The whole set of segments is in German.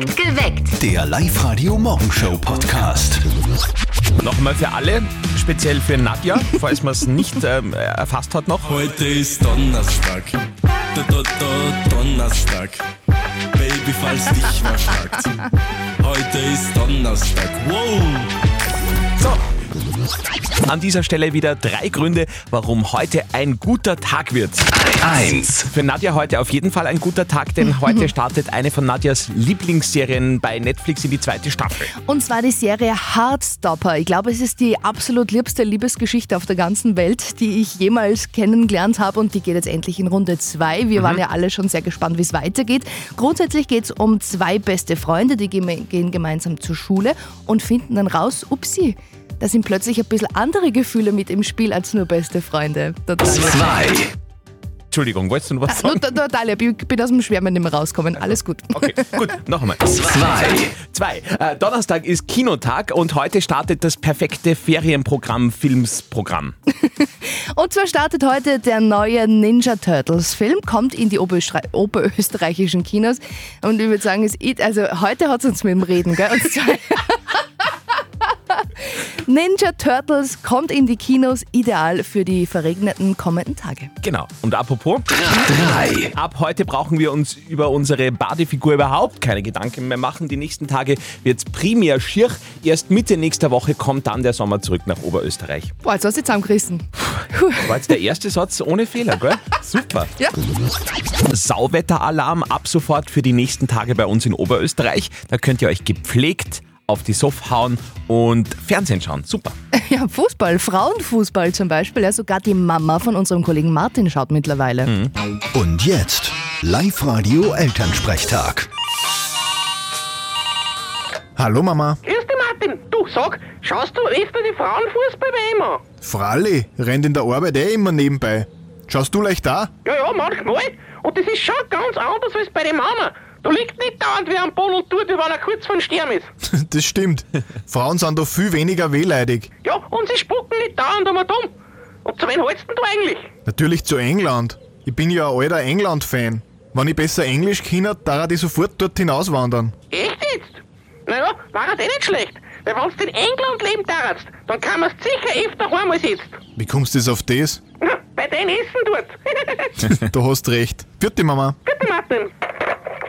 Geweckt. Der Live-Radio-Morgenshow-Podcast. Nochmal für alle, speziell für Nadja, falls man es nicht ähm, erfasst hat noch. Heute ist Donnerstag. Da, da, da, Donnerstag. Baby, falls dich was fragt. Heute ist Donnerstag. Wow! So. An dieser Stelle wieder drei Gründe, warum heute ein guter Tag wird. 1. Für Nadja heute auf jeden Fall ein guter Tag, denn heute startet eine von Nadjas Lieblingsserien bei Netflix in die zweite Staffel. Und zwar die Serie Heartstopper. Ich glaube, es ist die absolut liebste Liebesgeschichte auf der ganzen Welt, die ich jemals kennengelernt habe. Und die geht jetzt endlich in Runde 2. Wir waren ja alle schon sehr gespannt, wie es weitergeht. Grundsätzlich geht es um zwei beste Freunde, die gehen gemeinsam zur Schule und finden dann raus, upsi, da sind plötzlich ein bisschen andere Gefühle mit im Spiel als nur beste Freunde. Total. 2. Entschuldigung, wolltest du noch was Nur sagen? to- total, ich bin aus dem Schwärmen nicht mehr rausgekommen. Alles gut. Okay, gut, noch einmal. 2. Zwei. Äh, Donnerstag ist Kinotag und heute startet das perfekte Ferienprogramm, Filmsprogramm. Und zwar startet heute der neue Ninja Turtles Film, kommt in die Oberöstre oberösterreichischen Kinos. Und ich würde sagen, es ist, also heute hat es uns mit dem Reden, gell? Und zwar Ninja Turtles kommt in die Kinos, ideal für die verregneten kommenden Tage. Genau. Und apropos, 3. ab heute brauchen wir uns über unsere Badefigur überhaupt keine Gedanken mehr machen. Die nächsten Tage wird es primär schier. Erst Mitte nächster Woche kommt dann der Sommer zurück nach Oberösterreich. Boah, jetzt hast du zusammengerissen. War jetzt der erste Satz ohne Fehler, gell? Super. Ja. Sauwetteralarm ab sofort für die nächsten Tage bei uns in Oberösterreich. Da könnt ihr euch gepflegt auf die Sof hauen und Fernsehen schauen. Super. ja, Fußball, Frauenfußball zum Beispiel. Ja, sogar die Mama von unserem Kollegen Martin schaut mittlerweile. Und jetzt Live-Radio-Elternsprechtag. Hallo Mama. Grüß dich, Martin. Du, sag, schaust du öfter die Frauenfußball bei immer? Fralli, rennt in der Arbeit eh immer nebenbei. Schaust du leicht da? Ja, ja, manchmal. Und das ist schon ganz anders als bei den Mama. Da liegt nicht dauernd wie am Boden und tut, wie wenn er kurz vor Sterben ist. Das stimmt. Frauen sind da viel weniger wehleidig. Ja, und sie spucken nicht dauernd einmal dumm. Und zu wen hältst denn du eigentlich? Natürlich zu England. Ich bin ja ein alter England-Fan. Wenn ich besser Englisch kenne, darf ich sofort dort hinauswandern. Echt jetzt? Naja, war das eh nicht schlecht. Weil wenn du in England leben darfst, dann kann man sicher öfter heim als jetzt. Wie kommst du auf das? Bei deinem Essen dort. Du hast recht. Vierte Mama. Bitte, Martin.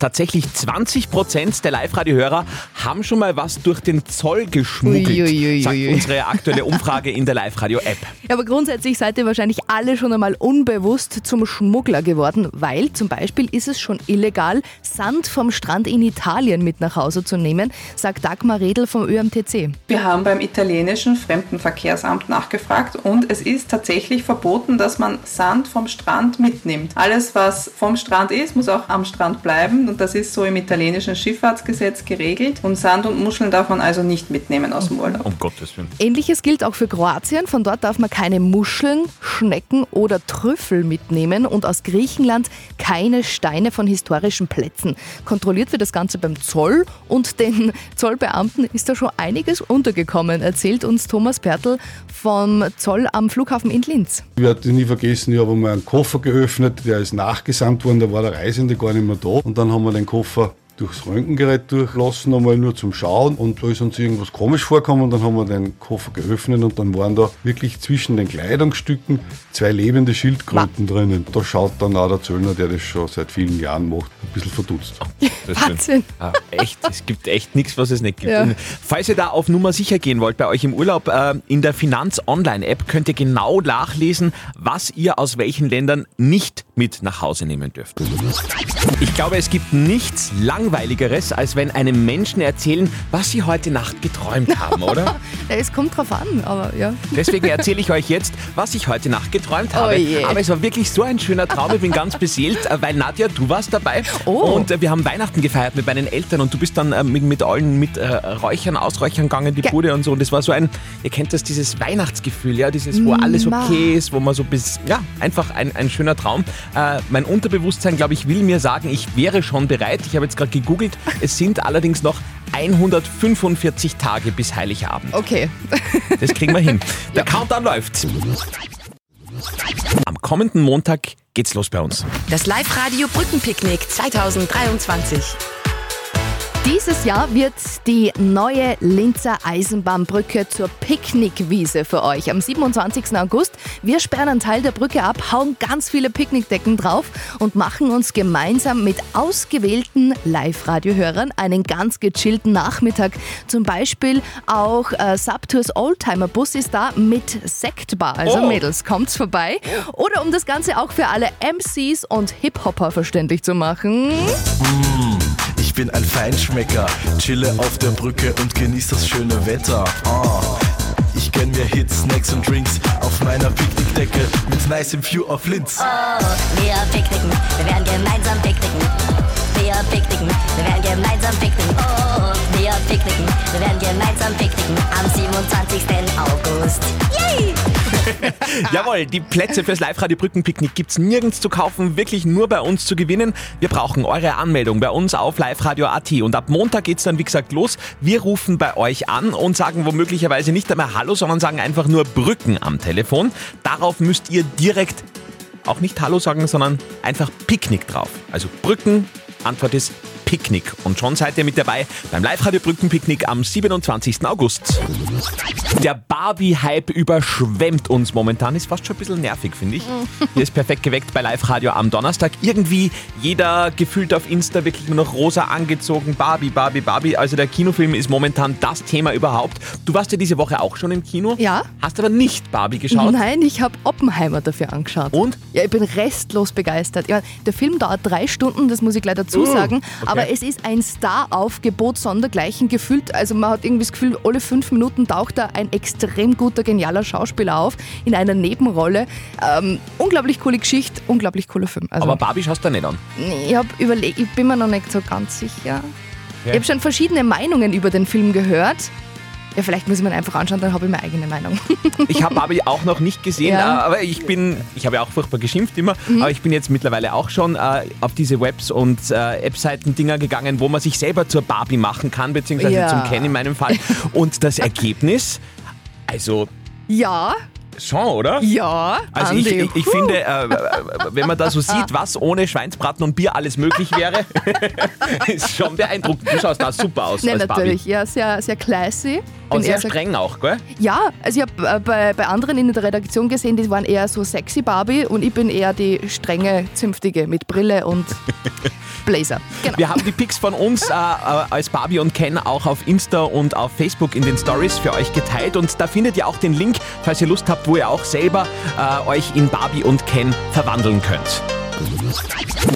Tatsächlich 20% der Live-Radio-Hörer haben schon mal was durch den Zoll geschmuggelt, Uiuiuiui. sagt unsere aktuelle Umfrage in der Live-Radio-App. Ja, aber grundsätzlich seid ihr wahrscheinlich alle schon einmal unbewusst zum Schmuggler geworden, weil zum Beispiel ist es schon illegal, Sand vom Strand in Italien mit nach Hause zu nehmen, sagt Dagmar Redl vom ÖMTC. Wir haben beim italienischen Fremdenverkehrsamt nachgefragt und es ist tatsächlich verboten, dass man Sand vom Strand mitnimmt. Alles, was vom Strand ist, muss auch am Strand bleiben und das ist so im italienischen Schifffahrtsgesetz geregelt und Sand und Muscheln darf man also nicht mitnehmen aus dem Urlaub. Um Gottes Willen. Ähnliches gilt auch für Kroatien. Von dort darf man keine Muscheln, Schnecken oder Trüffel mitnehmen und aus Griechenland keine Steine von historischen Plätzen. Kontrolliert wird das Ganze beim Zoll und den Zollbeamten ist da schon einiges untergekommen, erzählt uns Thomas Pertl vom Zoll am Flughafen in Linz. Ich werde nie vergessen, ich habe mal einen Koffer geöffnet, der ist nachgesandt worden, da war der Reisende gar nicht mehr da. Und dann haben wir den Koffer durchs Röntgengerät durchlassen, einmal nur zum Schauen und da ist uns irgendwas komisch vorgekommen und dann haben wir den Koffer geöffnet und dann waren da wirklich zwischen den Kleidungsstücken zwei lebende Schildkröten drinnen. Da schaut dann auch der Zöllner, der das schon seit vielen Jahren macht, ein bisschen verdutzt. Wahnsinn. Ah, echt, es gibt echt nichts, was es nicht gibt. Ja. Falls ihr da auf Nummer sicher gehen wollt bei euch im Urlaub, äh, in der Finanz-Online-App könnt ihr genau nachlesen, was ihr aus welchen Ländern nicht mit nach Hause nehmen dürft. Ich glaube, es gibt nichts Langweiligeres, als wenn einem Menschen erzählen, was sie heute Nacht geträumt haben, oder? Es kommt drauf an, aber ja. Deswegen erzähle ich euch jetzt, was ich heute Nacht geträumt habe. Oh. Aber es war wirklich so ein schöner Traum. Ich bin ganz beseelt, äh, weil Nadja, du warst dabei. Oh. Und äh, wir haben Weihnachten gefeiert mit meinen Eltern und du bist dann äh, mit, mit allen mit äh, Räuchern, Ausräuchern gegangen, die Ja. Bude und so. Und es war so ein, ihr kennt das, dieses Weihnachtsgefühl, ja, dieses, wo alles Ma. okay ist, wo man so bis, ja, einfach ein, ein schöner Traum. Äh, mein Unterbewusstsein, glaube ich, will mir sagen, ich wäre schon bereit. Ich habe jetzt gerade gegoogelt. Es sind allerdings noch 145 Tage bis Heiligabend. Okay. Das kriegen wir hin. Der Countdown läuft. Am kommenden Montag geht's los bei uns. Das Live-Radio Brückenpicknick 2023. Dieses Jahr wird die neue Linzer Eisenbahnbrücke zur Picknickwiese für euch. Am 27. August. Wir sperren einen Teil der Brücke ab, hauen ganz viele Picknickdecken drauf und machen uns gemeinsam mit ausgewählten Live-Radio-Hörern einen ganz gechillten Nachmittag. Zum Beispiel auch äh, Subtours Oldtimer Bus ist da mit Sektbar. Also Oh. Mädels, kommt's vorbei. Oder um das Ganze auch für alle MCs und Hip-Hopper verständlich zu machen. Ich bin ein Feinschmecker, chille auf der Brücke und genieß das schöne Wetter. Ah. Ich gönn mir Hits, Snacks und Drinks auf meiner Picknickdecke mit nicem View auf Linz. Wir picknicken, wir werden gemeinsam picknicken. Wir picknicken, wir werden gemeinsam picknicken. Oh, wir picknicken, wir werden gemeinsam picknicken am 27. August. Yay! Jawohl, die Plätze fürs Live-Radio Brückenpicknick gibt's nirgends zu kaufen, wirklich nur bei uns zu gewinnen. Wir brauchen eure Anmeldung bei uns auf liveradio.at und ab Montag geht's dann wie gesagt los. Wir rufen bei euch an und sagen womöglicherweise nicht einmal Hallo, sondern sagen einfach nur Brücken am Telefon. Darauf müsst ihr direkt auch nicht Hallo sagen, sondern einfach Picknick drauf. Also Brücken, Antwort ist Picknick. Und schon seid ihr mit dabei beim Live-Radio Brückenpicknick am 27. August. Der Barbie-Hype überschwemmt uns momentan. Ist fast schon ein bisschen nervig, finde ich. Hier ist perfekt geweckt bei Live-Radio am Donnerstag. Irgendwie jeder gefühlt auf Insta wirklich nur noch rosa angezogen. Barbie, Barbie, Barbie. Also der Kinofilm ist momentan das Thema überhaupt. Du warst ja diese Woche auch schon im Kino. Ja. Hast aber nicht Barbie geschaut. Nein, ich habe Oppenheimer dafür angeschaut. Und? Ja, ich bin restlos begeistert. Ja, der Film dauert drei Stunden, das muss ich gleich dazu Uh, sagen. okay. Aber es ist ein Star-Aufgebot sondergleichen gefühlt. Also man hat irgendwie das Gefühl, alle fünf Minuten taucht da ein extrem guter, genialer Schauspieler auf in einer Nebenrolle. Ähm, unglaublich coole Geschichte, unglaublich cooler Film. Also, Aber Barbie schaust du nicht an. ich, hab überlegt, ich bin mir noch nicht so ganz sicher. Ich habe schon verschiedene Meinungen über den Film gehört. Ja, vielleicht muss ich mir einfach anschauen, dann habe ich meine eigene Meinung. Ich habe Barbie auch noch nicht gesehen, Ja. Mhm. äh, aber ich bin, ich habe ja auch furchtbar geschimpft immer, aber ich bin jetzt mittlerweile auch schon äh, auf diese Webs und äh, App-Seiten-Dinger gegangen, wo man sich selber zur Barbie machen kann, beziehungsweise Ja. zum Ken in meinem Fall. Und das Ergebnis, also ja, schon, oder? ja, Also ich, Andi. ich, ich Puh. finde, äh, wenn man da so sieht, was ohne Schweinsbraten und Bier alles möglich wäre, ist schon beeindruckend. Du schaust da super aus Nein, als natürlich. Barbie. Ja, sehr, sehr classy. Und sehr streng auch, gell? Ja, also ich habe äh, bei, bei anderen in der Redaktion gesehen, die waren eher so sexy Barbie und ich bin eher die strenge, zünftige mit Brille und Blazer. Genau. Wir haben die Pics von uns äh, äh, als Barbie und Ken auch auf Insta und auf Facebook in den Stories für euch geteilt. Und da findet ihr auch den Link, falls ihr Lust habt, wo ihr auch selber äh, euch in Barbie und Ken verwandeln könnt.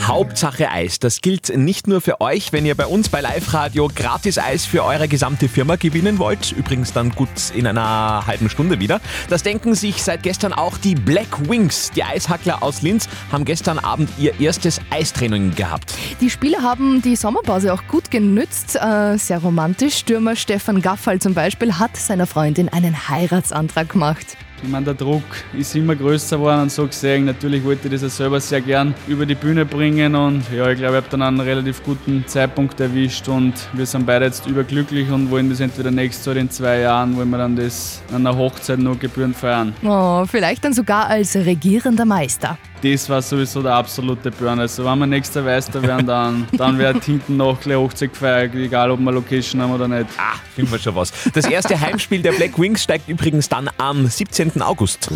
Hauptsache Eis. Das gilt nicht nur für euch, wenn ihr bei uns bei Live Radio gratis Eis für eure gesamte Firma gewinnen wollt. Übrigens dann gut in einer halben Stunde wieder. Das denken sich seit gestern auch die Black Wings. Die Eishackler aus Linz haben gestern Abend ihr erstes Eistraining gehabt. Die Spieler haben die Sommerpause auch gut genützt. Äh, sehr romantisch. Stürmer Stefan Gaffal zum Beispiel hat seiner Freundin einen Heiratsantrag gemacht. Ich meine, der Druck ist immer größer geworden und so gesehen. Natürlich wollte ich das auch selber sehr gern über die Bühne bringen und ja, ich glaube, ich habe dann einen relativ guten Zeitpunkt erwischt und wir sind beide jetzt überglücklich und wollen das entweder nächstes oder in zwei Jahren, wollen wir dann das an einer Hochzeit noch gebührend feiern. Oh, vielleicht dann sogar als regierender Meister. Das war sowieso der absolute Burn. Also wenn wir nächster Meister werden, dann, dann wird hinten noch gleich Hochzeit gefeiert, egal ob wir Location haben oder nicht. Ah, finden wir schon was. Das erste Heimspiel der Black Wings steigt übrigens dann am 17. August.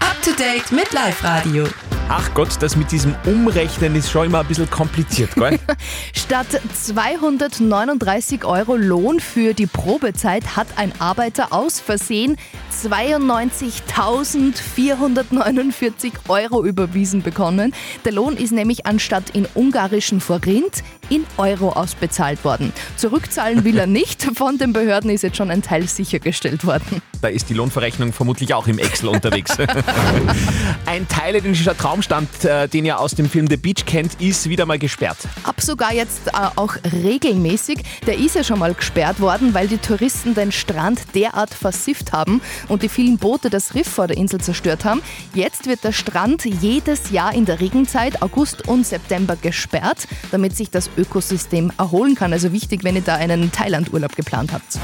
Up to date mit Live Radio. Ach Gott, das mit diesem Umrechnen ist schon immer ein bisschen kompliziert, gell? Statt 239 Euro Lohn für die Probezeit hat ein Arbeiter aus Versehen 92.449 Euro überwiesen bekommen. Der Lohn ist nämlich anstatt in ungarischen Forint in Euro ausbezahlt worden. Zurückzahlen will er nicht. Von den Behörden ist jetzt schon ein Teil sichergestellt worden. Da ist die Lohnverrechnung vermutlich auch im Excel unterwegs. Ein thailändischer Traumstand, äh, den ihr aus dem Film The Beach kennt, ist wieder mal gesperrt. Ab sogar jetzt äh, auch regelmäßig. Der ist ja schon mal gesperrt worden, weil die Touristen den Strand derart versifft haben und die vielen Boote das Riff vor der Insel zerstört haben. Jetzt wird der Strand jedes Jahr in der Regenzeit, August und September, gesperrt, damit sich das Ökosystem erholen kann. Also wichtig, wenn ihr da einen Thailand-Urlaub geplant habt.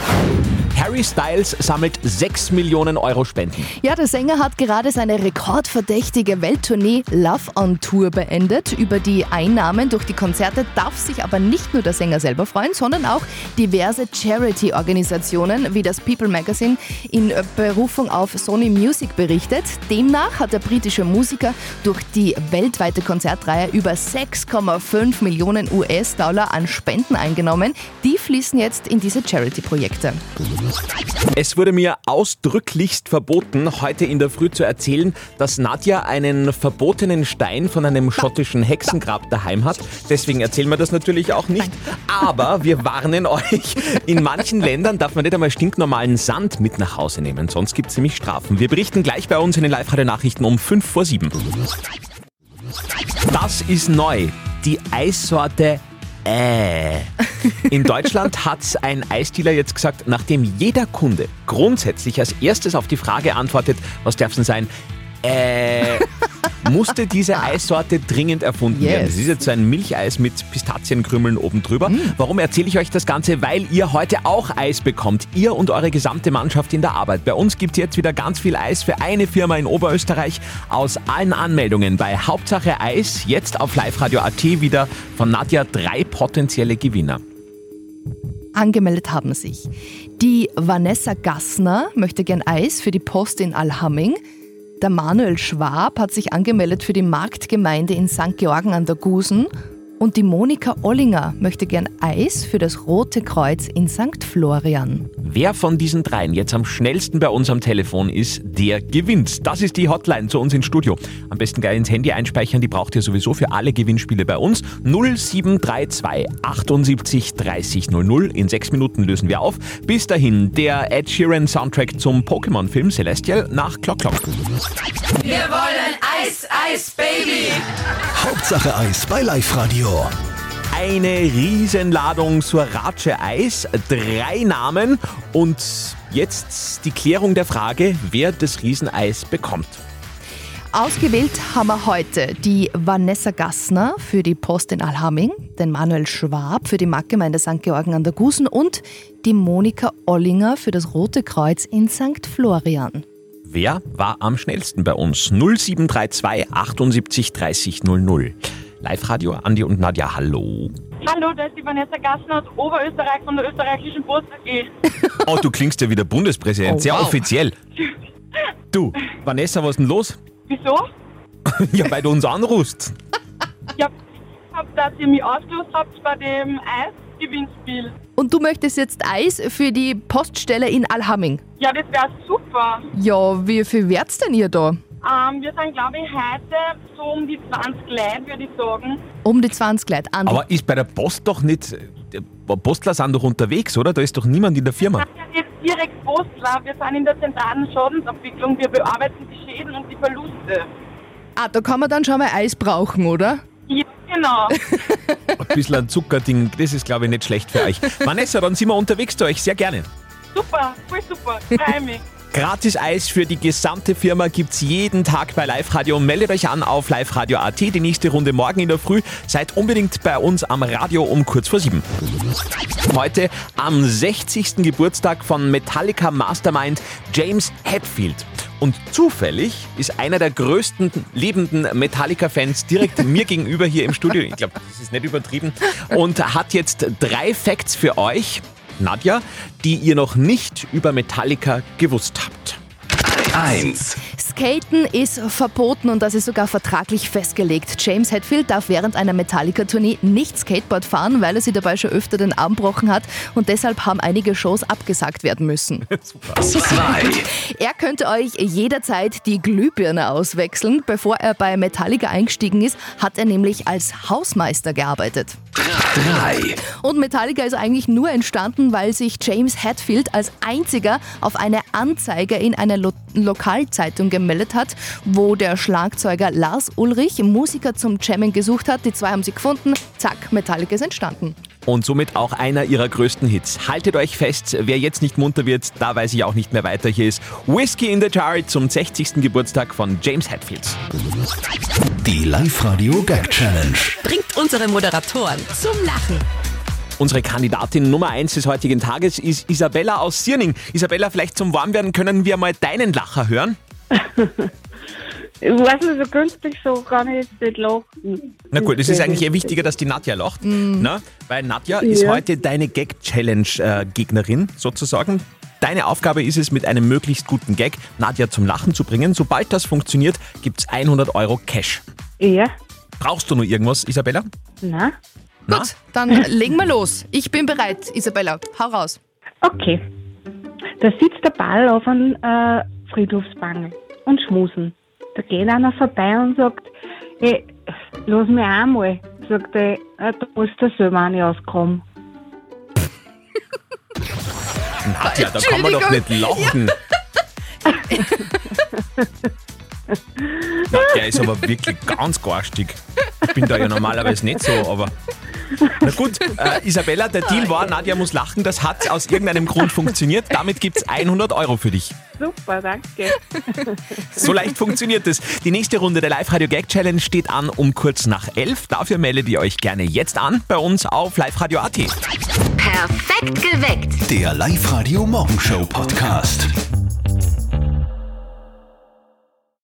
Harry Styles sammelt 6 Millionen Euro Spenden. Ja, der Sänger hat gerade seine rekordverdächtige Welttournee Love on Tour beendet. Über die Einnahmen durch die Konzerte darf sich aber nicht nur der Sänger selber freuen, sondern auch diverse Charity-Organisationen wie das People Magazine in Berufung auf Sony Music berichtet. Demnach hat der britische Musiker durch die weltweite Konzertreihe über 6,5 Millionen US-Dollar an Spenden eingenommen. Die fließen jetzt in diese Charity-Projekte. Es wurde mir ausdrücklichst verboten, heute in der Früh zu erzählen, dass Nadja einen verbotenen Stein von einem schottischen Hexengrab daheim hat. Deswegen erzählen wir das natürlich auch nicht. Aber wir warnen euch, in manchen Ländern darf man nicht einmal stinknormalen Sand mit nach Hause nehmen, sonst gibt es nämlich Strafen. Wir berichten gleich bei uns in den Live-Radio-Nachrichten um 5 vor 7. Das ist neu. Die Eissorte äh. In Deutschland hat ein Eisdealer jetzt gesagt, nachdem jeder Kunde grundsätzlich als erstes auf die Frage antwortet, was darf es denn sein? Äh, musste diese Eissorte dringend erfunden Yes. werden. Das ist jetzt so ein Milcheis mit Pistazienkrümeln oben drüber. Warum erzähle ich euch das Ganze? Weil ihr heute auch Eis bekommt. Ihr und eure gesamte Mannschaft in der Arbeit. Bei uns gibt es jetzt wieder ganz viel Eis für eine Firma in Oberösterreich. Aus allen Anmeldungen bei Hauptsache Eis, jetzt auf Live-Radio.at wieder von Nadja drei potenzielle Gewinner. Angemeldet haben sich die Vanessa Gassner möchte gern Eis für die Post in Alhamming. Der Manuel Schwab hat sich angemeldet für die Marktgemeinde in St. Georgen an der Gusen. Und die Monika Ollinger möchte gern Eis für das Rote Kreuz in St. Florian. Wer von diesen dreien jetzt am schnellsten bei uns am Telefon ist, der gewinnt. Das ist die Hotline zu uns ins Studio. Am besten gleich ins Handy einspeichern, die braucht ihr sowieso für alle Gewinnspiele bei uns. 0732 78 30 00. In sechs Minuten lösen wir auf. Bis dahin der Ed Sheeran Soundtrack zum Pokémon-Film Celestial nach Clock Clock. Wir wollen Eis, Eis, Baby! Hauptsache Eis bei Live Radio. Eine Riesenladung Surace Eis, drei Namen und jetzt die Klärung der Frage, wer das Rieseneis bekommt. Ausgewählt haben wir heute die Vanessa Gassner für die Post in Alhamming, den Manuel Schwab für die Marktgemeinde St. Georgen an der Gusen und die Monika Ollinger für das Rote Kreuz in St. Florian. Wer war am schnellsten bei uns? 0732 78 30 00. Live-Radio, Andi und Nadja, hallo. Hallo, da ist die Vanessa Gassner aus Oberösterreich von der österreichischen Post AG. Oh, du klingst ja wie der Bundespräsident, Oh, sehr wow. offiziell. Du, Vanessa, was ist denn los? Wieso? ja, weil du uns anrufst. Ich hab, hab dass ihr mich ausgelost habt bei dem Eisgewinnspiel. Und du möchtest jetzt Eis für die Poststelle in Alhamming. Ja, das wäre super. Ja, wie viel wärt's denn ihr da? Ähm, wir sind, glaube ich, heute so um die 20 Leute, würde ich sagen. Um die 20 Leute. Andi. Aber ist bei der Post doch nicht. Die Postler sind doch unterwegs, oder? Da ist doch niemand in der Firma. Ja, jetzt direkt Postler. Wir sind in der zentralen Schadensabwicklung. Wir bearbeiten die Schäden und die Verluste. Ah, da kann man dann schon mal Eis brauchen, oder? Genau. Ein bisschen ein Zuckerding, das ist, glaube ich, nicht schlecht für euch. Vanessa, dann sind wir unterwegs zu euch, sehr gerne. super, voll super. Freue mich. Gratis Eis für die gesamte Firma gibt's jeden Tag bei Live Radio. Meldet euch an auf Live Radio AT. Die nächste Runde morgen in der Früh. Seid unbedingt bei uns am Radio um kurz vor sieben. Heute am 60. Geburtstag von Metallica Mastermind James Hetfield. Und zufällig ist einer der größten lebenden Metallica-Fans direkt mir gegenüber hier im Studio. Ich glaube, das ist nicht übertrieben. Und hat jetzt drei Facts für euch, Nadja, die ihr noch nicht über Metallica gewusst habt. 1. Skaten ist verboten und das ist sogar vertraglich festgelegt. James Hetfield darf während einer Metallica-Tournee nicht Skateboard fahren, weil er sich dabei schon öfter den Arm gebrochen hat und deshalb haben einige Shows abgesagt werden müssen. 2. Er könnte euch jederzeit die Glühbirne auswechseln. Bevor er bei Metallica eingestiegen ist, hat er nämlich als Hausmeister gearbeitet. 3. Und Metallica ist eigentlich nur entstanden, weil sich James Hetfield als einziger auf eine Anzeige in einer Lo Lokalzeitung gemeldet hat, wo der Schlagzeuger Lars Ulrich Musiker zum Jammen gesucht hat. Die zwei haben sie gefunden. Zack, Metallica ist entstanden. Und somit auch einer ihrer größten Hits. Haltet euch fest, wer jetzt nicht munter wird, da weiß ich auch nicht mehr weiter. Hier ist Whiskey in the Jar zum 60. Geburtstag von James Hetfield. Die Live Radio Gag Challenge. Bringt unsere Moderatoren zum Lachen. Unsere Kandidatin Nummer 1 des heutigen Tages ist Isabella aus Sierning. Isabella, vielleicht zum Warmwerden können wir mal deinen Lacher hören. Ich weiß nicht, so günstig so kann ich jetzt nicht lachen. Na gut, es ist eigentlich eher wichtiger, dass die Nadja lacht. Ne? Weil Nadja ist Ja. heute deine Gag-Challenge-Gegnerin sozusagen. Deine Aufgabe ist es, mit einem möglichst guten Gag Nadja zum Lachen zu bringen. Sobald das funktioniert, gibt es 100 Euro Cash. Ja. Brauchst du noch irgendwas, Isabella? Na? Gut, dann legen wir los. Ich bin bereit, Isabella. Hau raus. Okay. Da sitzt der Ball auf einem äh, Friedhofsbangel und schmusen. Da geht einer vorbei und sagt, hey, lass mich einmal. Sagt er, du musst da selber eine auskommen. Nadja, da kann man doch nicht lachen. Na, der ist aber wirklich ganz garstig. Ich bin da ja normalerweise nicht so, aber. Na gut, äh, Isabella, der Deal war, Nadja muss lachen. Das hat aus irgendeinem Grund funktioniert. Damit gibt es 100 Euro für dich. Super, danke. So leicht funktioniert es. Die nächste Runde der Live-Radio Gag Challenge steht an um kurz nach 11. Dafür meldet ihr euch gerne jetzt an bei uns auf liveradio.at. Perfekt geweckt. Der Live-Radio Morgenshow Podcast.